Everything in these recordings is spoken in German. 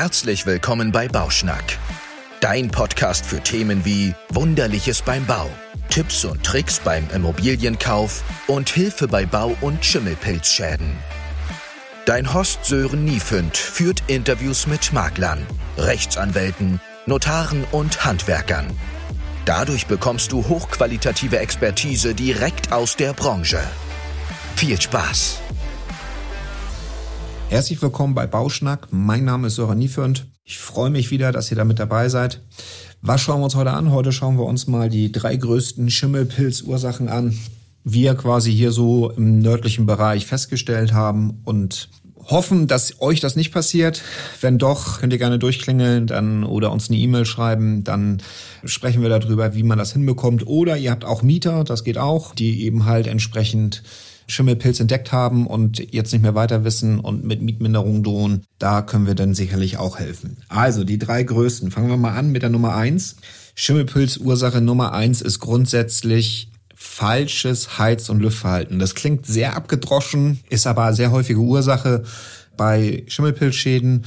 Herzlich willkommen bei Bauschnack, dein Podcast für Themen wie Wunderliches beim Bau, Tipps und Tricks beim Immobilienkauf und Hilfe bei Bau- und Schimmelpilzschäden. Dein Host Sören Niefünd führt Interviews mit Maklern, Rechtsanwälten, Notaren und Handwerkern. Dadurch bekommst du hochqualitative Expertise direkt aus der Branche. Viel Spaß! Herzlich willkommen bei Bauschnack. Mein Name ist Sören Niefönd. Ich freue mich wieder, dass ihr da mit dabei seid. Was schauen wir uns heute an? Heute schauen wir uns mal die drei größten Schimmelpilzursachen an. Wir quasi hier so im nördlichen Bereich festgestellt haben und hoffen, dass euch das nicht passiert. Wenn doch, könnt ihr gerne durchklingeln dann oder uns eine E-Mail schreiben. Dann sprechen wir darüber, wie man das hinbekommt. Oder ihr habt auch Mieter, das geht auch, die eben halt entsprechend Schimmelpilz entdeckt haben und jetzt nicht mehr weiter wissen und mit Mietminderung drohen, da können wir dann sicherlich auch helfen. Also die drei größten. Fangen wir mal an mit der Nummer eins. Schimmelpilzursache Nummer eins ist grundsätzlich falsches Heiz- und Lüftverhalten. Das klingt sehr abgedroschen, ist aber sehr häufige Ursache bei Schimmelpilzschäden,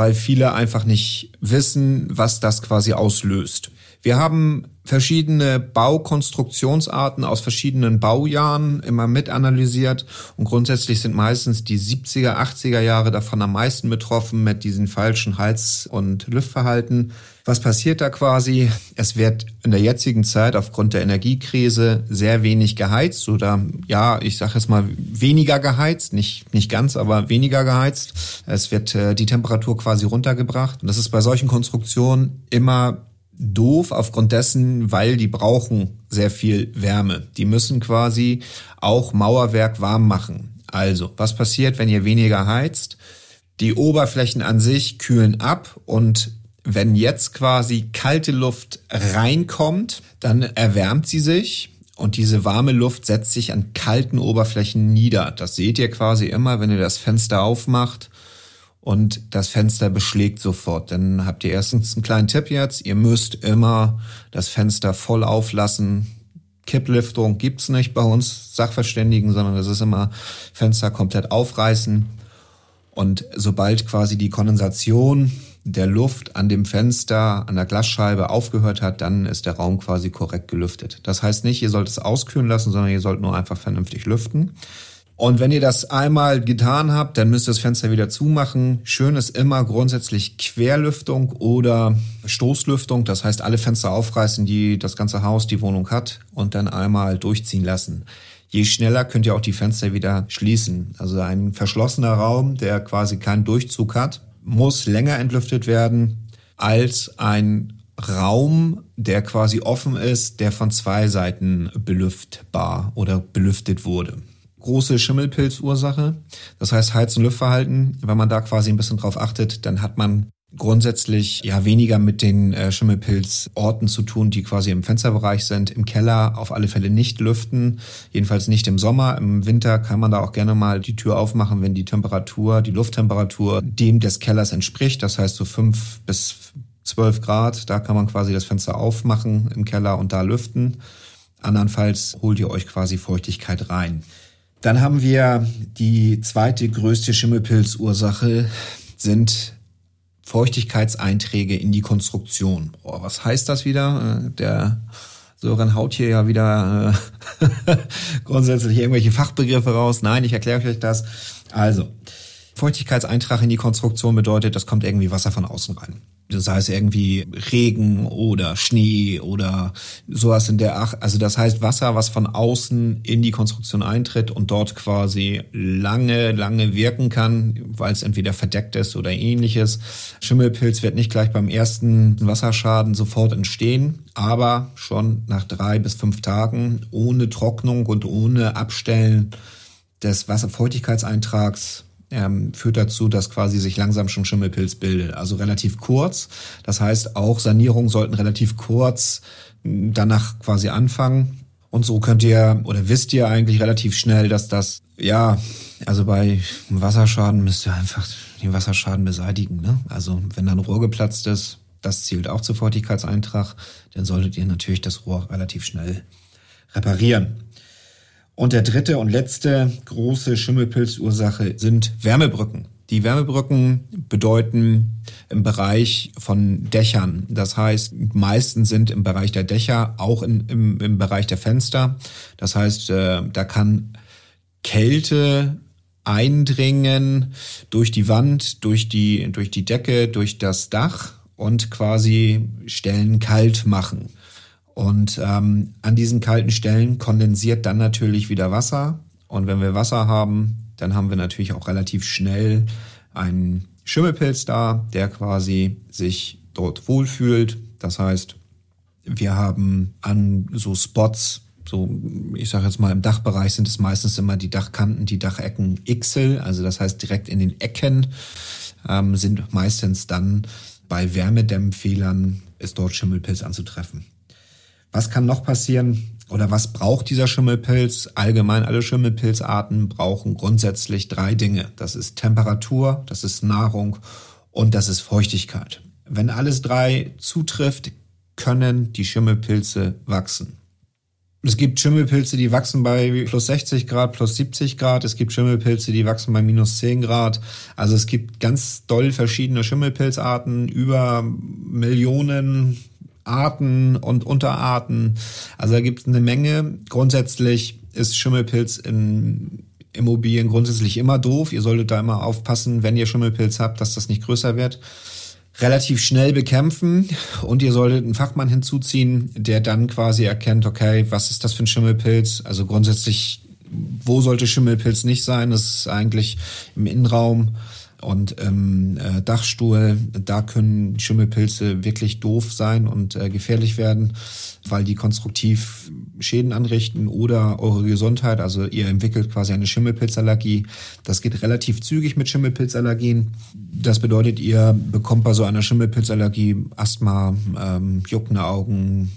weil viele einfach nicht wissen, was das quasi auslöst. Wir haben verschiedene Baukonstruktionsarten aus verschiedenen Baujahren immer mit analysiert und grundsätzlich sind meistens die 70er, 80er Jahre davon am meisten betroffen mit diesen falschen Heiz- und Lüftverhalten. Was passiert da quasi? Es wird in der jetzigen Zeit aufgrund der Energiekrise sehr wenig geheizt oder ja, ich sage jetzt mal weniger geheizt, nicht nicht ganz, aber weniger geheizt. Es wird äh, die Temperatur quasi runtergebracht und das ist bei solchen Konstruktionen immer doof aufgrund dessen, weil die brauchen sehr viel Wärme. Die müssen quasi auch Mauerwerk warm machen. Also, was passiert, wenn ihr weniger heizt? Die Oberflächen an sich kühlen ab und wenn jetzt quasi kalte Luft reinkommt, dann erwärmt sie sich und diese warme Luft setzt sich an kalten Oberflächen nieder. Das seht ihr quasi immer, wenn ihr das Fenster aufmacht und das Fenster beschlägt sofort. Dann habt ihr erstens einen kleinen Tipp jetzt. Ihr müsst immer das Fenster voll auflassen. Kippliftung gibt's nicht bei uns Sachverständigen, sondern das ist immer Fenster komplett aufreißen. Und sobald quasi die Kondensation der Luft an dem Fenster, an der Glasscheibe aufgehört hat, dann ist der Raum quasi korrekt gelüftet. Das heißt nicht, ihr sollt es auskühlen lassen, sondern ihr sollt nur einfach vernünftig lüften. Und wenn ihr das einmal getan habt, dann müsst ihr das Fenster wieder zumachen. Schön ist immer grundsätzlich Querlüftung oder Stoßlüftung. Das heißt, alle Fenster aufreißen, die das ganze Haus, die Wohnung hat und dann einmal durchziehen lassen. Je schneller könnt ihr auch die Fenster wieder schließen. Also ein verschlossener Raum, der quasi keinen Durchzug hat, muss länger entlüftet werden als ein Raum, der quasi offen ist, der von zwei Seiten belüftbar oder belüftet wurde große Schimmelpilzursache. Das heißt Heiz- und Lüftverhalten. Wenn man da quasi ein bisschen drauf achtet, dann hat man grundsätzlich ja weniger mit den äh, Schimmelpilzorten zu tun, die quasi im Fensterbereich sind. Im Keller auf alle Fälle nicht lüften, jedenfalls nicht im Sommer. Im Winter kann man da auch gerne mal die Tür aufmachen, wenn die Temperatur, die Lufttemperatur dem des Kellers entspricht. Das heißt so fünf bis zwölf Grad. Da kann man quasi das Fenster aufmachen im Keller und da lüften. Andernfalls holt ihr euch quasi Feuchtigkeit rein. Dann haben wir die zweite größte Schimmelpilzursache sind Feuchtigkeitseinträge in die Konstruktion. Boah, was heißt das wieder? Äh, der Sören haut hier ja wieder äh, grundsätzlich irgendwelche Fachbegriffe raus. Nein, ich erkläre euch das. Also, Feuchtigkeitseintrag in die Konstruktion bedeutet, das kommt irgendwie Wasser von außen rein. Das heißt irgendwie Regen oder Schnee oder sowas in der Ach. Also das heißt Wasser, was von außen in die Konstruktion eintritt und dort quasi lange, lange wirken kann, weil es entweder verdeckt ist oder ähnliches. Schimmelpilz wird nicht gleich beim ersten Wasserschaden sofort entstehen, aber schon nach drei bis fünf Tagen ohne Trocknung und ohne Abstellen des Wasserfeuchtigkeitseintrags ähm, führt dazu, dass quasi sich langsam schon Schimmelpilz bildet. Also relativ kurz. Das heißt, auch Sanierungen sollten relativ kurz danach quasi anfangen. Und so könnt ihr oder wisst ihr eigentlich relativ schnell, dass das, ja, also bei Wasserschaden müsst ihr einfach den Wasserschaden beseitigen. Ne? Also wenn da ein Rohr geplatzt ist, das zielt auch zu Feuchtigkeitseintrag, dann solltet ihr natürlich das Rohr relativ schnell reparieren. Und der dritte und letzte große Schimmelpilzursache sind Wärmebrücken. Die Wärmebrücken bedeuten im Bereich von Dächern. Das heißt, meistens sind im Bereich der Dächer, auch in, im, im Bereich der Fenster. Das heißt, äh, da kann Kälte eindringen durch die Wand, durch die, durch die Decke, durch das Dach und quasi Stellen kalt machen. Und ähm, an diesen kalten Stellen kondensiert dann natürlich wieder Wasser. Und wenn wir Wasser haben, dann haben wir natürlich auch relativ schnell einen Schimmelpilz da, der quasi sich dort wohlfühlt. Das heißt, wir haben an so Spots, so ich sage jetzt mal im Dachbereich sind es meistens immer die Dachkanten, die Dachecken Xel, also das heißt direkt in den Ecken ähm, sind meistens dann bei Wärmedämmfehlern ist dort Schimmelpilz anzutreffen. Was kann noch passieren oder was braucht dieser Schimmelpilz? Allgemein alle Schimmelpilzarten brauchen grundsätzlich drei Dinge. Das ist Temperatur, das ist Nahrung und das ist Feuchtigkeit. Wenn alles drei zutrifft, können die Schimmelpilze wachsen. Es gibt Schimmelpilze, die wachsen bei plus 60 Grad, plus 70 Grad. Es gibt Schimmelpilze, die wachsen bei minus 10 Grad. Also es gibt ganz doll verschiedene Schimmelpilzarten, über Millionen Arten und Unterarten. Also da gibt es eine Menge. Grundsätzlich ist Schimmelpilz in Immobilien grundsätzlich immer doof. Ihr solltet da immer aufpassen, wenn ihr Schimmelpilz habt, dass das nicht größer wird relativ schnell bekämpfen und ihr solltet einen Fachmann hinzuziehen, der dann quasi erkennt, okay, was ist das für ein Schimmelpilz? Also grundsätzlich, wo sollte Schimmelpilz nicht sein? Das ist eigentlich im Innenraum und im äh, Dachstuhl, da können Schimmelpilze wirklich doof sein und äh, gefährlich werden, weil die konstruktiv Schäden anrichten oder eure Gesundheit. Also ihr entwickelt quasi eine Schimmelpilzallergie. Das geht relativ zügig mit Schimmelpilzallergien. Das bedeutet, ihr bekommt bei so einer Schimmelpilzallergie Asthma, ähm, juckende Augen,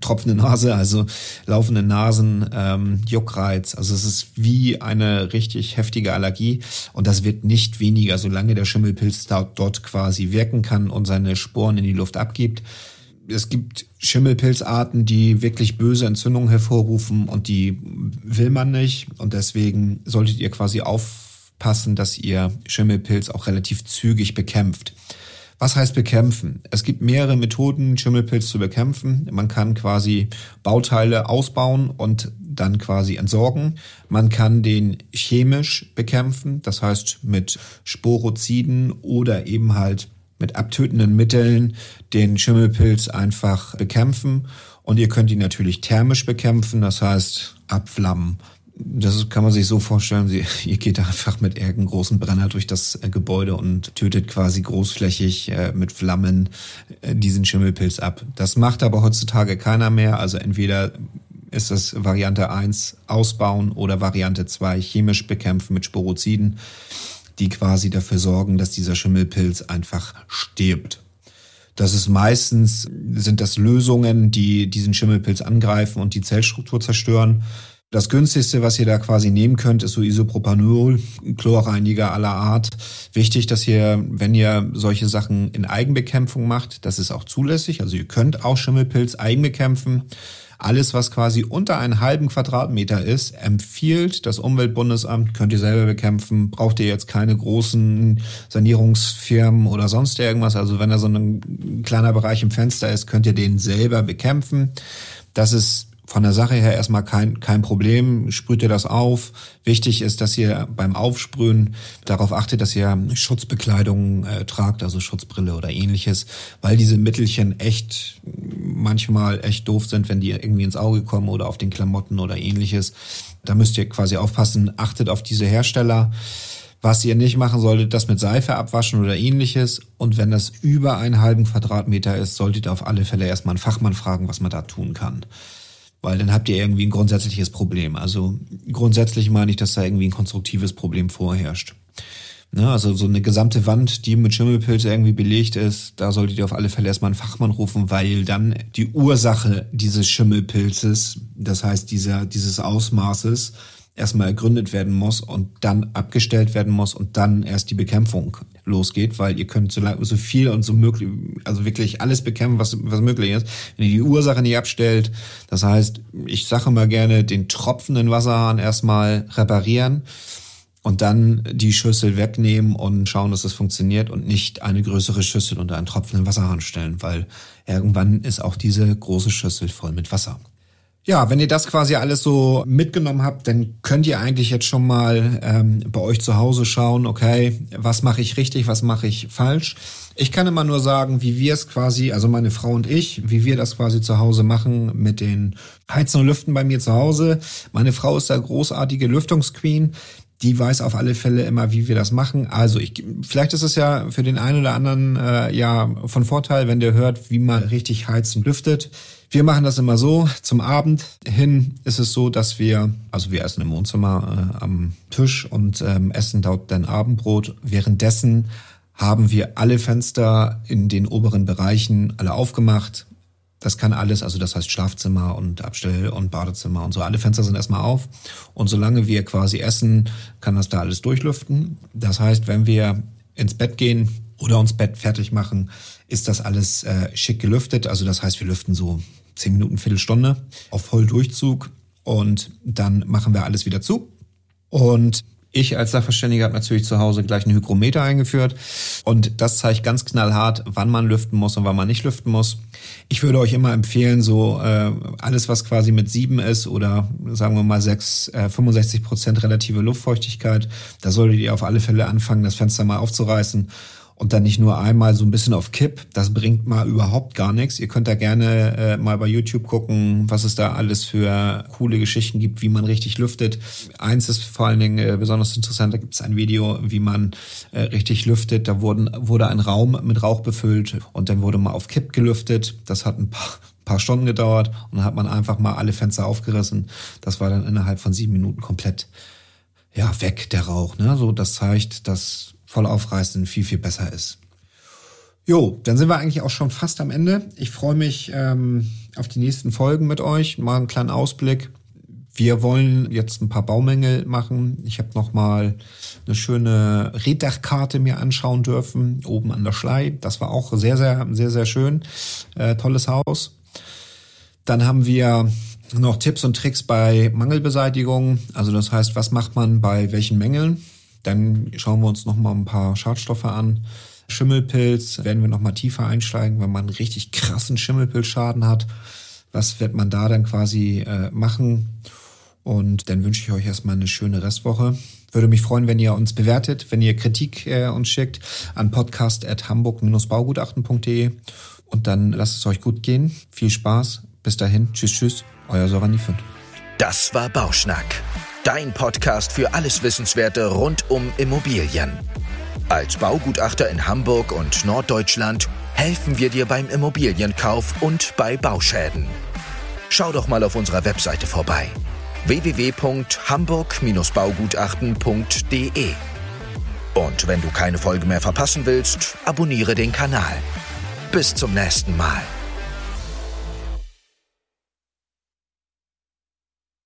tropfende Nase, also laufende Nasen, ähm, Juckreiz. Also es ist wie eine richtig heftige Allergie und das wird nicht weniger, solange der Schimmelpilz dort quasi wirken kann und seine Sporen in die Luft abgibt. Es gibt Schimmelpilzarten, die wirklich böse Entzündungen hervorrufen und die will man nicht und deswegen solltet ihr quasi aufpassen, dass ihr Schimmelpilz auch relativ zügig bekämpft. Was heißt bekämpfen? Es gibt mehrere Methoden, Schimmelpilz zu bekämpfen. Man kann quasi Bauteile ausbauen und dann quasi entsorgen. Man kann den chemisch bekämpfen, das heißt mit Sporoziden oder eben halt mit abtötenden Mitteln den Schimmelpilz einfach bekämpfen. Und ihr könnt ihn natürlich thermisch bekämpfen, das heißt abflammen, das kann man sich so vorstellen, sie, ihr geht einfach mit irgendeinem großen Brenner durch das äh, Gebäude und tötet quasi großflächig äh, mit Flammen äh, diesen Schimmelpilz ab. Das macht aber heutzutage keiner mehr. Also entweder ist das Variante 1 ausbauen oder Variante 2 chemisch bekämpfen mit Sporoziden, die quasi dafür sorgen, dass dieser Schimmelpilz einfach stirbt. Das ist meistens, sind das Lösungen, die diesen Schimmelpilz angreifen und die Zellstruktur zerstören. Das günstigste, was ihr da quasi nehmen könnt, ist so Isopropanol, Chlorreiniger aller Art. Wichtig, dass ihr, wenn ihr solche Sachen in Eigenbekämpfung macht, das ist auch zulässig. Also ihr könnt auch Schimmelpilz eigenbekämpfen. Alles, was quasi unter einen halben Quadratmeter ist, empfiehlt das Umweltbundesamt, könnt ihr selber bekämpfen. Braucht ihr jetzt keine großen Sanierungsfirmen oder sonst irgendwas. Also wenn da so ein kleiner Bereich im Fenster ist, könnt ihr den selber bekämpfen. Das ist von der Sache her erstmal kein, kein Problem. Sprüht ihr das auf. Wichtig ist, dass ihr beim Aufsprühen darauf achtet, dass ihr Schutzbekleidung äh, tragt, also Schutzbrille oder ähnliches, weil diese Mittelchen echt manchmal echt doof sind, wenn die irgendwie ins Auge kommen oder auf den Klamotten oder ähnliches. Da müsst ihr quasi aufpassen. Achtet auf diese Hersteller. Was ihr nicht machen solltet, das mit Seife abwaschen oder ähnliches. Und wenn das über einen halben Quadratmeter ist, solltet ihr auf alle Fälle erstmal einen Fachmann fragen, was man da tun kann weil dann habt ihr irgendwie ein grundsätzliches Problem. Also grundsätzlich meine ich, dass da irgendwie ein konstruktives Problem vorherrscht. Ne, also so eine gesamte Wand, die mit Schimmelpilz irgendwie belegt ist, da solltet ihr auf alle Fälle erstmal einen Fachmann rufen, weil dann die Ursache dieses Schimmelpilzes, das heißt dieser, dieses Ausmaßes, erstmal ergründet werden muss und dann abgestellt werden muss und dann erst die Bekämpfung losgeht, weil ihr könnt so, so viel und so möglich, also wirklich alles bekämpfen, was, was möglich ist. Wenn ihr die Ursache nicht abstellt, das heißt, ich sage mal gerne, den tropfenden Wasserhahn erstmal reparieren und dann die Schüssel wegnehmen und schauen, dass es funktioniert und nicht eine größere Schüssel unter einen tropfenden Wasserhahn stellen, weil irgendwann ist auch diese große Schüssel voll mit Wasser. Ja, wenn ihr das quasi alles so mitgenommen habt, dann könnt ihr eigentlich jetzt schon mal ähm, bei euch zu Hause schauen, okay, was mache ich richtig, was mache ich falsch. Ich kann immer nur sagen, wie wir es quasi, also meine Frau und ich, wie wir das quasi zu Hause machen mit den Heizen und Lüften bei mir zu Hause. Meine Frau ist der großartige Lüftungsqueen die weiß auf alle Fälle immer, wie wir das machen. Also ich, vielleicht ist es ja für den einen oder anderen äh, ja von Vorteil, wenn der hört, wie man richtig heizt und lüftet. Wir machen das immer so. Zum Abend hin ist es so, dass wir, also wir essen im Wohnzimmer äh, am Tisch und ähm, essen dort dann Abendbrot. Währenddessen haben wir alle Fenster in den oberen Bereichen alle aufgemacht. Das kann alles, also das heißt Schlafzimmer und Abstell- und Badezimmer und so. Alle Fenster sind erstmal auf. Und solange wir quasi essen, kann das da alles durchlüften. Das heißt, wenn wir ins Bett gehen oder uns Bett fertig machen, ist das alles äh, schick gelüftet. Also das heißt, wir lüften so zehn Minuten, Viertelstunde auf Volldurchzug und dann machen wir alles wieder zu. Und ich als Sachverständiger habe natürlich zu Hause gleich einen Hygrometer eingeführt und das zeigt ganz knallhart, wann man lüften muss und wann man nicht lüften muss. Ich würde euch immer empfehlen, so äh, alles, was quasi mit sieben ist oder sagen wir mal sechs, äh, 65 Prozent relative Luftfeuchtigkeit, da solltet ihr auf alle Fälle anfangen, das Fenster mal aufzureißen und dann nicht nur einmal so ein bisschen auf Kipp. Das bringt mal überhaupt gar nichts. Ihr könnt da gerne äh, mal bei YouTube gucken, was es da alles für coole Geschichten gibt, wie man richtig lüftet. Eins ist vor allen Dingen äh, besonders interessant, da gibt es ein Video, wie man äh, richtig lüftet. Da wurden, wurde ein Raum mit Rauch befüllt und dann wurde mal auf Kipp gelüftet. Das hat ein paar paar Stunden gedauert und dann hat man einfach mal alle Fenster aufgerissen. Das war dann innerhalb von sieben Minuten komplett ja weg der Rauch. Ne? So das zeigt, dass voll aufreißen viel, viel besser ist. Jo, dann sind wir eigentlich auch schon fast am Ende. Ich freue mich ähm, auf die nächsten Folgen mit euch. Mal einen kleinen Ausblick. Wir wollen jetzt ein paar Baumängel machen. Ich habe noch mal eine schöne Reddachkarte mir anschauen dürfen, oben an der Schlei. Das war auch sehr, sehr, sehr, sehr schön. Äh, tolles Haus. Dann haben wir noch Tipps und Tricks bei Mangelbeseitigung. Also das heißt, was macht man bei welchen Mängeln? Dann schauen wir uns noch mal ein paar Schadstoffe an. Schimmelpilz werden wir noch mal tiefer einsteigen, wenn man einen richtig krassen Schimmelpilzschaden hat. Was wird man da dann quasi äh, machen? Und dann wünsche ich euch erstmal eine schöne Restwoche. Würde mich freuen, wenn ihr uns bewertet, wenn ihr Kritik äh, uns schickt an podcast.hamburg-baugutachten.de. Und dann lasst es euch gut gehen. Viel Spaß. Bis dahin. Tschüss, tschüss. Euer Sorani Fünf. Das war Bauschnack dein Podcast für alles Wissenswerte rund um Immobilien. Als Baugutachter in Hamburg und Norddeutschland helfen wir dir beim Immobilienkauf und bei Bauschäden. Schau doch mal auf unserer Webseite vorbei www.hamburg-baugutachten.de. Und wenn du keine Folge mehr verpassen willst, abonniere den Kanal. Bis zum nächsten Mal.